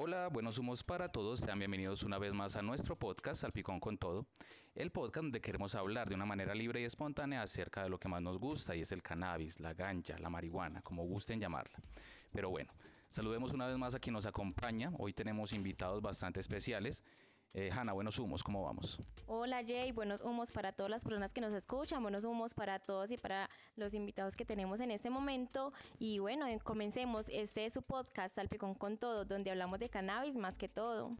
Hola, buenos humos para todos. Sean bienvenidos una vez más a nuestro podcast Salpicón con Todo. El podcast donde queremos hablar de una manera libre y espontánea acerca de lo que más nos gusta y es el cannabis, la gancha, la marihuana, como gusten llamarla. Pero bueno, saludemos una vez más a quien nos acompaña. Hoy tenemos invitados bastante especiales. Eh, Hanna, buenos humos, ¿cómo vamos? Hola Jay, buenos humos para todas las personas que nos escuchan, buenos humos para todos y para los invitados que tenemos en este momento. Y bueno, eh, comencemos. Este es su podcast, Salpicón con Todo, donde hablamos de cannabis más que todo.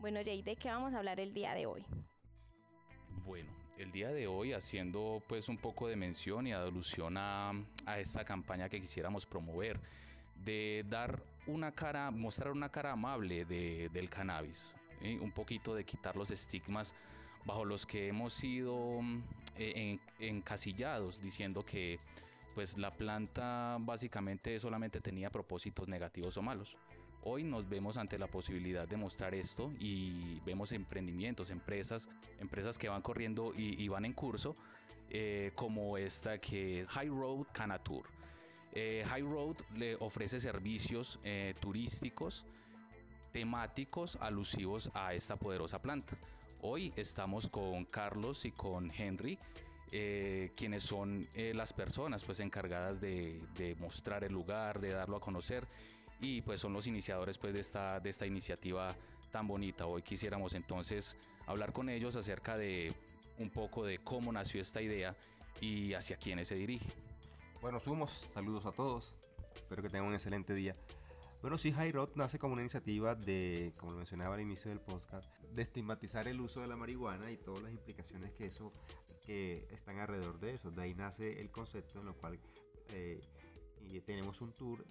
Bueno, Jay, ¿de qué vamos a hablar el día de hoy? Bueno, el día de hoy haciendo pues un poco de mención y alusión a, esta campaña que quisiéramos promover de dar una cara, mostrar una cara amable del cannabis, un poquito de quitar los estigmas bajo los que hemos sido eh, encasillados diciendo que pues la planta básicamente solamente tenía propósitos negativos o malos. Hoy nos vemos ante la posibilidad de mostrar esto y vemos emprendimientos, empresas, empresas que van corriendo y, van en curso, eh, como esta que es High Road Canatour. Eh, High Road le ofrece servicios eh, turísticos temáticos alusivos a esta poderosa planta. Hoy estamos con Carlos y con Henry. quienes son las personas pues encargadas de, de, mostrar el lugar, de darlo a conocer y pues son los iniciadores pues de esta, de esta iniciativa tan bonita. Hoy quisiéramos entonces hablar con ellos acerca de un poco de cómo nació esta idea y hacia quiénes se dirige. Bueno, sumos, saludos a todos, espero que tengan un excelente día. Bueno, sí, High nace como una iniciativa de, como lo mencionaba al inicio del podcast, de estigmatizar el uso de la marihuana y todas las implicaciones que eso que están alrededor de eso. De ahí nace el concepto en lo cual eh, tenemos un tour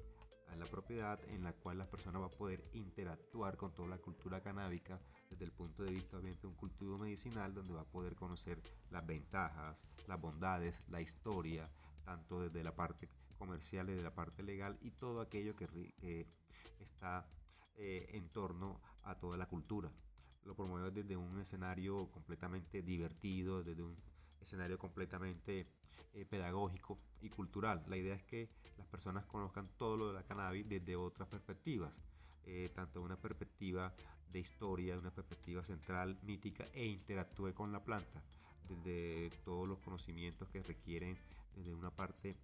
a la propiedad en la cual la persona va a poder interactuar con toda la cultura canábica desde el punto de vista obviamente de un cultivo medicinal donde va a poder conocer las ventajas, las bondades, la historia, tanto desde la parte comercial, desde la parte legal y todo aquello que, está eh, en torno a toda la cultura. Lo promueve desde un escenario completamente divertido, desde un escenario completamente eh, pedagógico y cultural. La idea es que las personas conozcan todo lo de la cannabis desde otras perspectivas, eh, tanto una perspectiva de historia, una perspectiva central, mítica, e interactúe con la planta, desde todos los conocimientos que requieren, desde una parte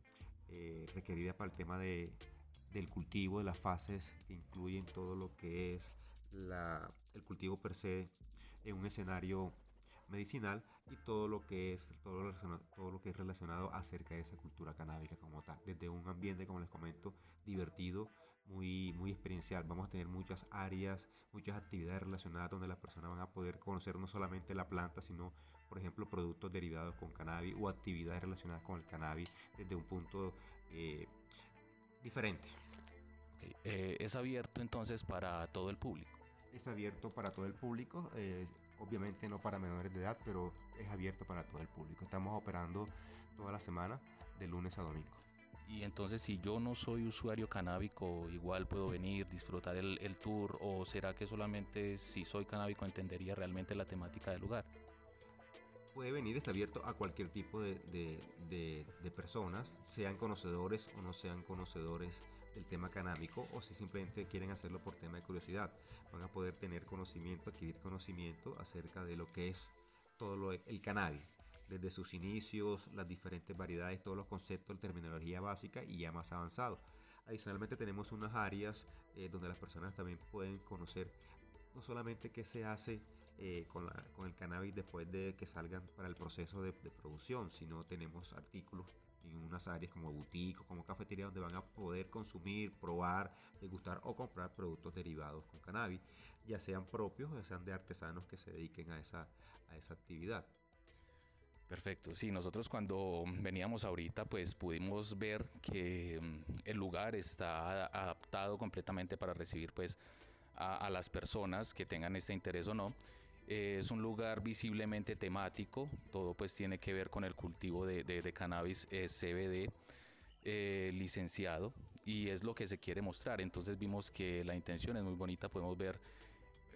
eh, requerida para el tema de, del cultivo, de las fases que incluyen todo lo que es el cultivo per se en un escenario medicinal y todo lo que es todo lo, todo lo que es relacionado acerca de esa cultura canábica como tal. Desde un ambiente como les comento divertido muy muy experiencial. Vamos a tener muchas áreas muchas actividades relacionadas donde las personas van a poder conocer no solamente la planta sino por ejemplo productos derivados con cannabis o actividades relacionadas con el cannabis desde un punto eh, diferente. Eh, es abierto entonces para todo el público. Es abierto para todo el público eh, obviamente no para menores de edad, pero es abierto para todo el público. Estamos operando toda la semana, de lunes a domingo. Y entonces si yo no soy usuario canábico, igual puedo venir, disfrutar el, tour, o será que solamente si soy canábico entendería realmente la temática del lugar? Puede venir, está abierto a cualquier tipo de, de personas, sean conocedores o no sean conocedores el tema canábico o si simplemente quieren hacerlo por tema de curiosidad. Van a poder tener conocimiento, adquirir conocimiento acerca de lo que es todo lo, el cannabis, desde sus inicios, las diferentes variedades, todos los conceptos, la terminología básica y ya más avanzado. Adicionalmente tenemos unas áreas eh, donde las personas también pueden conocer no solamente qué se hace eh, con, la, con, el cannabis después de que salgan para el proceso de, de producción, sino tenemos artículos en unas áreas como boutique o como cafetería donde van a poder consumir, probar, degustar o comprar productos derivados con cannabis, ya sean propios o sean de artesanos que se dediquen a esa, a esa actividad. Perfecto, sí, nosotros cuando veníamos ahorita pues pudimos ver que mm, el lugar está adaptado completamente para recibir pues a, las personas que tengan este interés o no. Eh, es un lugar visiblemente temático, todo pues tiene que ver con el cultivo de, cannabis eh, CBD eh, licenciado y es lo que se quiere mostrar. Entonces vimos que la intención es muy bonita, podemos ver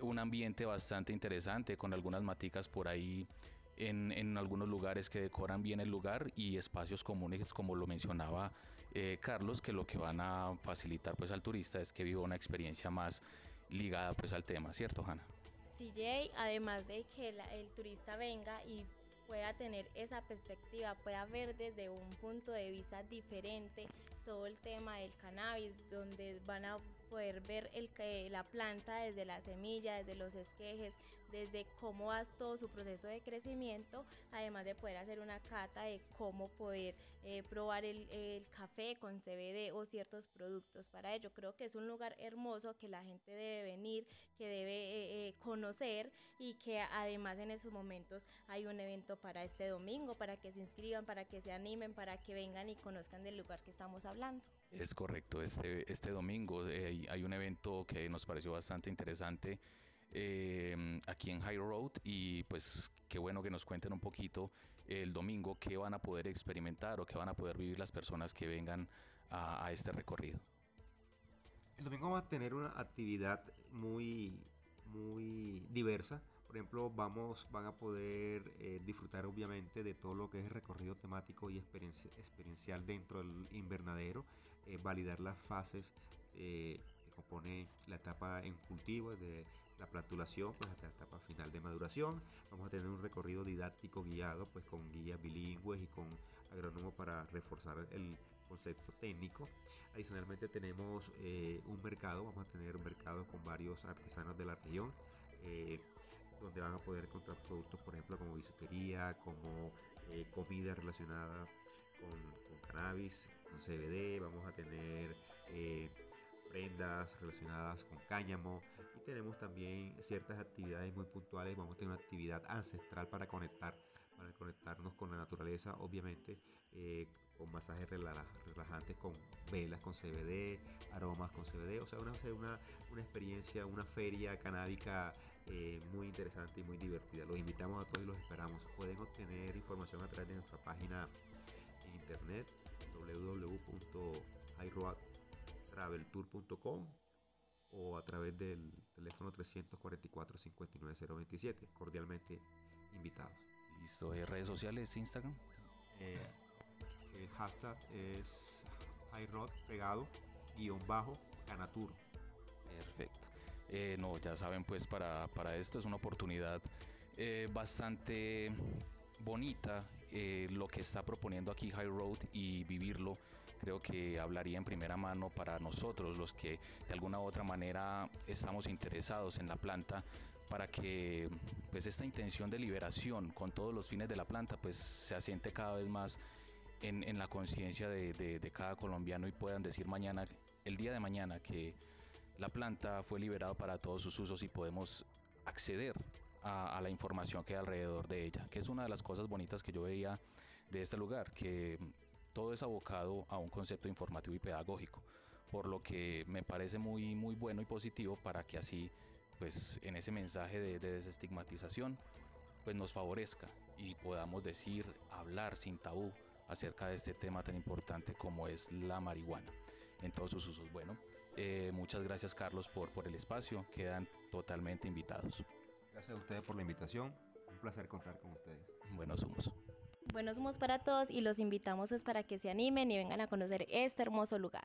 un ambiente bastante interesante con algunas maticas por ahí en, algunos lugares que decoran bien el lugar y espacios comunes, como lo mencionaba Carlos, que lo que van a facilitar pues al turista es que viva una experiencia más ligada pues al tema, ¿cierto, Hanna? Jay, además de que el turista venga y pueda tener esa perspectiva, pueda ver desde un punto de vista diferente todo el tema del cannabis, donde van a poder ver el, la planta desde la semilla, desde los esquejes, desde cómo va todo su proceso de crecimiento, además de poder hacer una cata de cómo poder eh, probar el, café con CBD o ciertos productos para ello. Creo que es un lugar hermoso que la gente debe venir, que debe eh, eh, conocer y que además en esos momentos hay un evento para este domingo, para que se inscriban, para que se animen, para que vengan y conozcan del lugar que estamos hablando. Es correcto, este, este domingo hay un evento que nos pareció bastante interesante eh, aquí en High Road y pues qué bueno que nos cuenten un poquito el domingo qué van a poder experimentar o qué van a poder vivir las personas que vengan a, este recorrido. El domingo vamos a tener una actividad muy, muy diversa. Por ejemplo, vamos, van a poder eh, disfrutar obviamente de todo lo que es recorrido temático y experiencial dentro del invernadero, eh, validar las fases eh, que compone la etapa en cultivo, de la plantulación pues hasta la etapa final de maduración. Vamos a tener un recorrido didáctico guiado pues con guías bilingües y con agrónomos para reforzar el concepto técnico. Adicionalmente tenemos eh, un mercado, vamos a tener un mercado con varios artesanos de la región. Eh, donde van a poder encontrar productos, por ejemplo, como bisutería, como eh, comida relacionada con, cannabis, con CBD. Vamos a tener prendas relacionadas con cáñamo y tenemos también ciertas actividades muy puntuales. Vamos a tener una actividad ancestral para conectar, para conectarnos con la naturaleza, obviamente, eh, con masajes relajantes, con velas con CBD, aromas con CBD, o sea, una, una, una experiencia, una feria canábica eh, muy interesante y muy divertida. Los invitamos a todos y los esperamos. Pueden obtener información a través de nuestra página en internet www.highroad.com traveltour.com o a través del teléfono 344 59027 Cordialmente invitados. Listo. ¿En redes sociales, Instagram? Eh, el hashtag es highroad pegado guion bajo canatur. Perfecto. Eh, no, ya saben, pues para, para, esto es una oportunidad eh, bastante bonita lo que está proponiendo aquí High Road y vivirlo creo que hablaría en primera mano para nosotros, los que de alguna u otra manera estamos interesados en la planta, para que pues esta intención de liberación con todos los fines de la planta pues se asiente cada vez más en, la conciencia de, cada colombiano y puedan decir mañana, el día de mañana, que la planta fue liberada para todos sus usos y podemos acceder a, a, la información que hay alrededor de ella, que es una de las cosas bonitas que yo veía de este lugar, que todo es abocado a un concepto informativo y pedagógico, por lo que me parece muy, muy bueno y positivo para que así, pues en ese mensaje de, desestigmatización, pues nos favorezca y podamos decir, hablar sin tabú acerca de este tema tan importante como es la marihuana en todos sus usos. Bueno, eh, muchas gracias Carlos por, por el espacio, quedan totalmente invitados. Gracias a ustedes por la invitación, un placer contar con ustedes. Buenos humos. Buenos humos para todos y los invitamos es para que se animen y vengan a conocer este hermoso lugar.